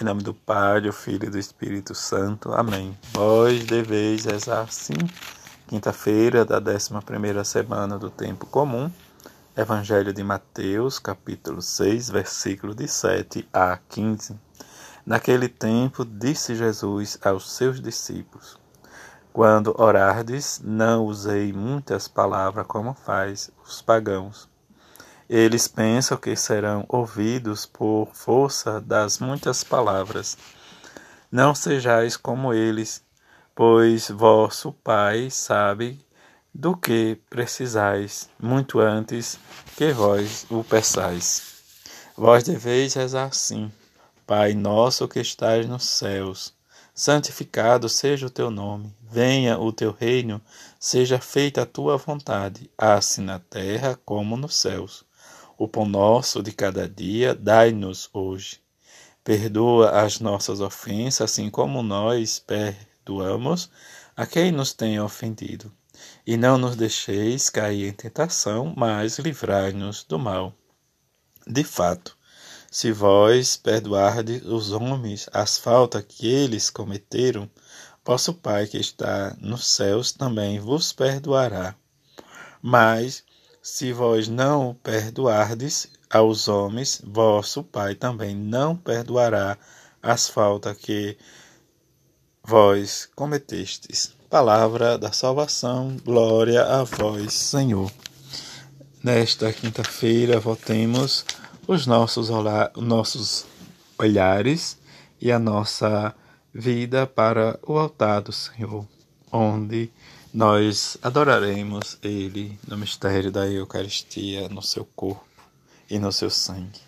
Em nome do Pai, do Filho e do Espírito Santo. Amém. Vós deveis rezar sim. Quinta-feira da 11 semana do tempo comum. Evangelho de Mateus, capítulo 6, versículo de 7 a 15. Naquele tempo disse Jesus aos seus discípulos: Quando orardes, não usei muitas palavras como faz os pagãos eles pensam que serão ouvidos por força das muitas palavras. Não sejais como eles, pois vosso Pai sabe do que precisais, muito antes que vós o peçais. Vós deveis rezar assim: Pai nosso que estás nos céus, santificado seja o teu nome, venha o teu reino, seja feita a tua vontade, assim na terra como nos céus. O pão nosso de cada dia dai-nos hoje. Perdoa as nossas ofensas, assim como nós perdoamos a quem nos tem ofendido. E não nos deixeis cair em tentação, mas livrai-nos do mal. De fato, se vós perdoardes os homens as faltas que eles cometeram, vosso Pai que está nos céus também vos perdoará. Mas se vós não perdoardes aos homens, vosso Pai também não perdoará as faltas que vós cometestes. Palavra da salvação, glória a vós, Senhor. Nesta quinta-feira, voltemos os nossos, nossos olhares e a nossa vida para o altar do Senhor, onde nós adoraremos Ele no mistério da Eucaristia, no seu corpo e no seu sangue.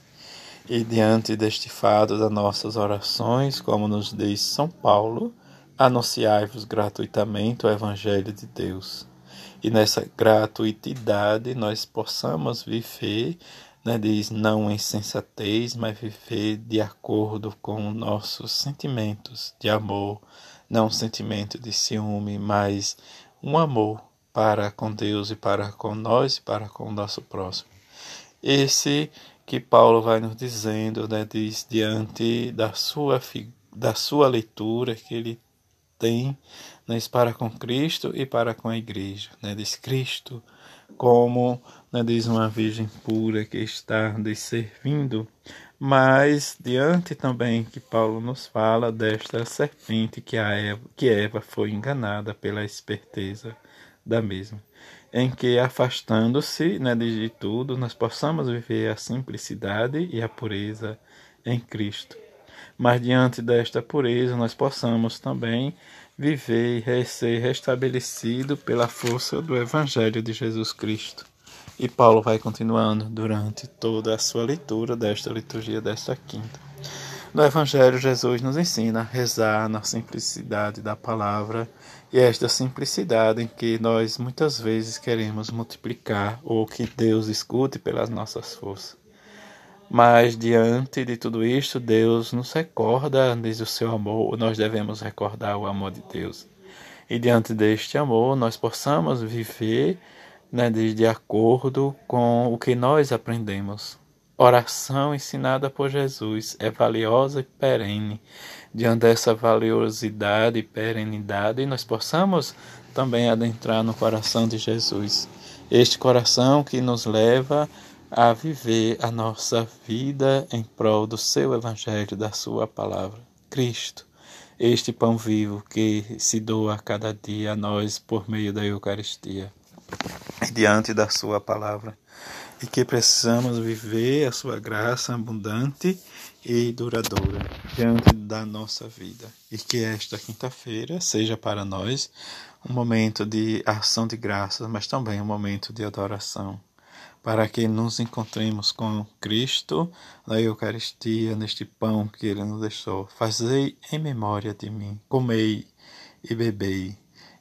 E diante deste fato das nossas orações, como nos diz São Paulo, anunciai-vos gratuitamente o Evangelho de Deus. E nessa gratuitidade nós possamos viver, né, diz, não em sensatez, mas viver de acordo com nossos sentimentos de amor, não um sentimento de ciúme, mas um amor para com Deus e para com nós e para com o nosso próximo. Esse que Paulo vai nos dizendo, né, diz diante da sua da sua leitura que ele tem né, para com Cristo e para com a igreja, né, diz Cristo como né, diz uma virgem pura que está diz, servindo, mas diante também que Paulo nos fala desta serpente que, a Eva, que Eva foi enganada pela esperteza da mesma, em que afastando-se né, de tudo, nós possamos viver a simplicidade e a pureza em Cristo. Mas diante desta pureza, nós possamos também viver e ser restabelecido pela força do Evangelho de Jesus Cristo. E Paulo vai continuando durante toda a sua leitura desta liturgia desta quinta. No Evangelho, Jesus nos ensina a rezar na simplicidade da palavra e esta simplicidade em que nós muitas vezes queremos multiplicar ou que Deus escute pelas nossas forças. Mas diante de tudo isto, Deus nos recorda desde o seu amor, nós devemos recordar o amor de Deus. E diante deste amor, nós possamos viver né, de, acordo com o que nós aprendemos. Oração ensinada por Jesus é valiosa e perene. Diante dessa valiosidade e perenidade, nós possamos também adentrar no coração de Jesus. Este coração que nos leva a viver a nossa vida em prol do seu Evangelho, da sua palavra. Cristo, este pão vivo que se doa a cada dia a nós por meio da Eucaristia, diante da sua palavra, e que precisamos viver a sua graça abundante e duradoura diante da nossa vida. E que esta quinta-feira seja para nós um momento de ação de graças, mas também um momento de adoração para que nos encontremos com Cristo na Eucaristia, neste pão que Ele nos deixou. Fazei em memória de mim, comei e bebei.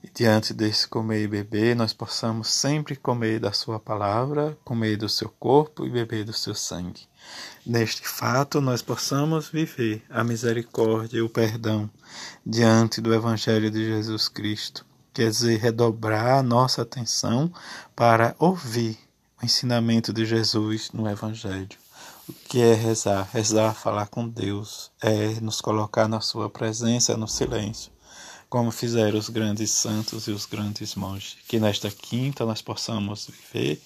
E diante desse comer e beber, nós possamos sempre comer da Sua palavra, comer do seu corpo e beber do seu sangue. Neste fato, nós possamos viver a misericórdia e o perdão diante do Evangelho de Jesus Cristo. Quer dizer, redobrar a nossa atenção para ouvir o ensinamento de Jesus no Evangelho. O que é rezar? Rezar, falar com Deus, é nos colocar na Sua presença no silêncio, como fizeram os grandes santos e os grandes monges. Que nesta quinta nós possamos viver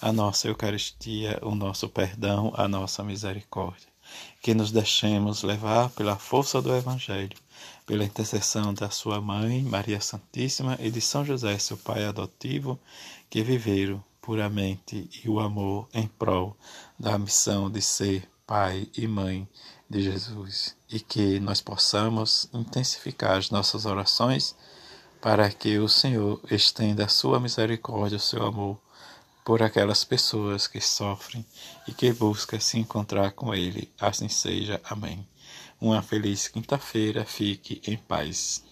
a nossa Eucaristia, o nosso perdão, a nossa misericórdia. Que nos deixemos levar pela força do Evangelho, pela intercessão da Sua Mãe, Maria Santíssima, e de São José, seu Pai adotivo, que viveram puramente e o amor em prol da missão de ser pai e mãe de Jesus. E que nós possamos intensificar as nossas orações para que o Senhor estenda a sua misericórdia, o seu amor por aquelas pessoas que sofrem e que buscam se encontrar com Ele. Assim seja. Amém. Uma feliz quinta-feira. Fique em paz.